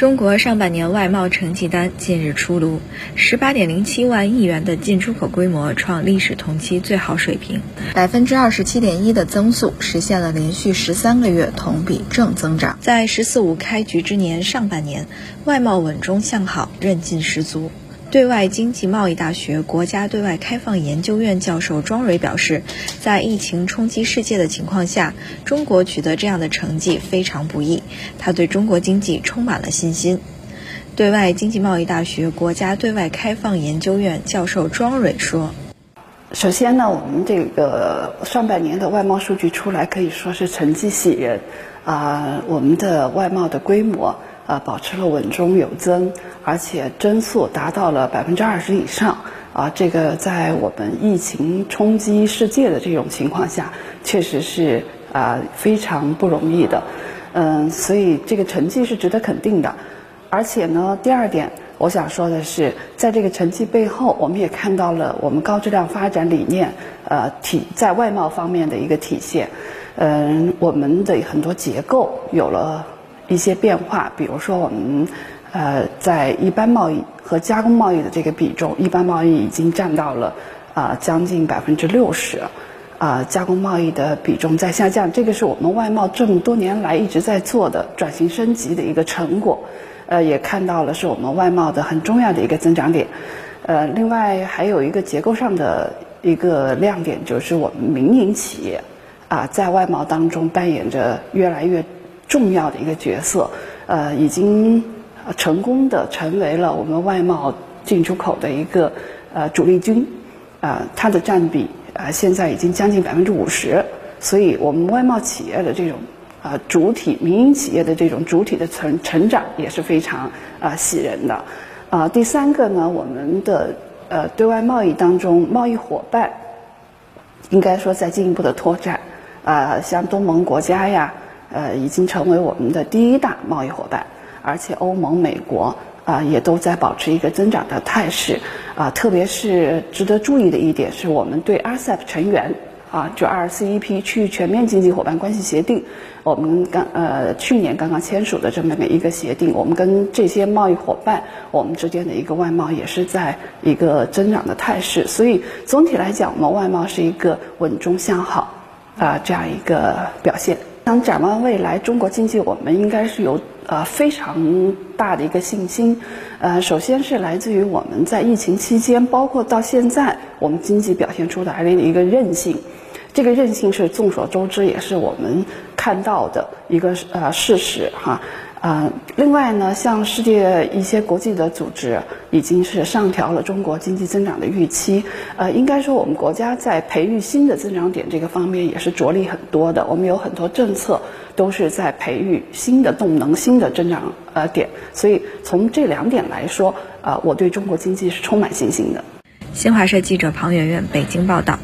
中国上半年外贸成绩单近日出炉，十八点零七万亿元的进出口规模创历史同期最好水平，百分之二十七点一的增速实现了连续十三个月同比正增长。在“十四五”开局之年上半年，外贸稳中向好，韧劲十足。对外经济贸易大学国家对外开放研究院教授庄蕊表示，在疫情冲击世界的情况下，中国取得这样的成绩非常不易。他对中国经济充满了信心。对外经济贸易大学国家对外开放研究院教授庄蕊说：“首先呢，我们这个上半年的外贸数据出来，可以说是成绩喜人。啊，我们的外贸的规模。”呃，保持了稳中有增，而且增速达到了百分之二十以上。啊，这个在我们疫情冲击世界的这种情况下，确实是啊非常不容易的。嗯，所以这个成绩是值得肯定的。而且呢，第二点我想说的是，在这个成绩背后，我们也看到了我们高质量发展理念呃体在外贸方面的一个体现。嗯，我们的很多结构有了。一些变化，比如说我们，呃，在一般贸易和加工贸易的这个比重，一般贸易已经占到了啊将近百分之六十，啊加工贸易的比重在下降，这个是我们外贸这么多年来一直在做的转型升级的一个成果，呃，也看到了是我们外贸的很重要的一个增长点，呃，另外还有一个结构上的一个亮点，就是我们民营企业啊在外贸当中扮演着越来越。重要的一个角色，呃，已经成功的成为了我们外贸进出口的一个呃主力军，啊，它的占比啊现在已经将近百分之五十，所以我们外贸企业的这种啊主体民营企业的这种主体的成成长也是非常啊喜人的，啊，第三个呢，我们的呃对外贸易当中贸易伙伴应该说在进一步的拓展，啊，像东盟国家呀。呃，已经成为我们的第一大贸易伙伴，而且欧盟、美国啊也都在保持一个增长的态势啊。特别是值得注意的一点是，我们对 RCEP 成员啊，就 RCEP 区域全面经济伙伴关系协定，我们刚呃去年刚刚签署的这么一个协定，我们跟这些贸易伙伴，我们之间的一个外贸也是在一个增长的态势。所以总体来讲，我们外贸是一个稳中向好啊这样一个表现。想展望未来，中国经济我们应该是有呃非常大的一个信心。呃，首先是来自于我们在疫情期间，包括到现在，我们经济表现出来的一个韧性。这个韧性是众所周知，也是我们看到的一个呃事实哈。啊，另外呢，像世界一些国际的组织已经是上调了中国经济增长的预期。呃，应该说我们国家在培育新的增长点这个方面也是着力很多的。我们有很多政策都是在培育新的动能、新的增长呃点。所以从这两点来说，啊，我对中国经济是充满信心的。新华社记者庞媛媛北京报道。